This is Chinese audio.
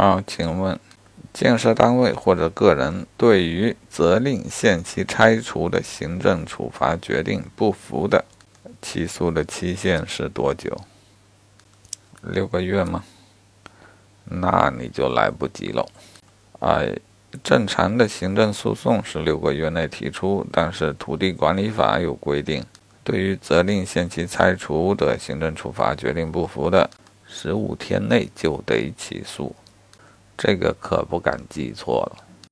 好，请问，建设单位或者个人对于责令限期拆除的行政处罚决定不服的，起诉的期限是多久？六个月吗？那你就来不及了。哎，正常的行政诉讼是六个月内提出，但是土地管理法有规定，对于责令限期拆除的行政处罚决定不服的，十五天内就得起诉。这个可不敢记错了。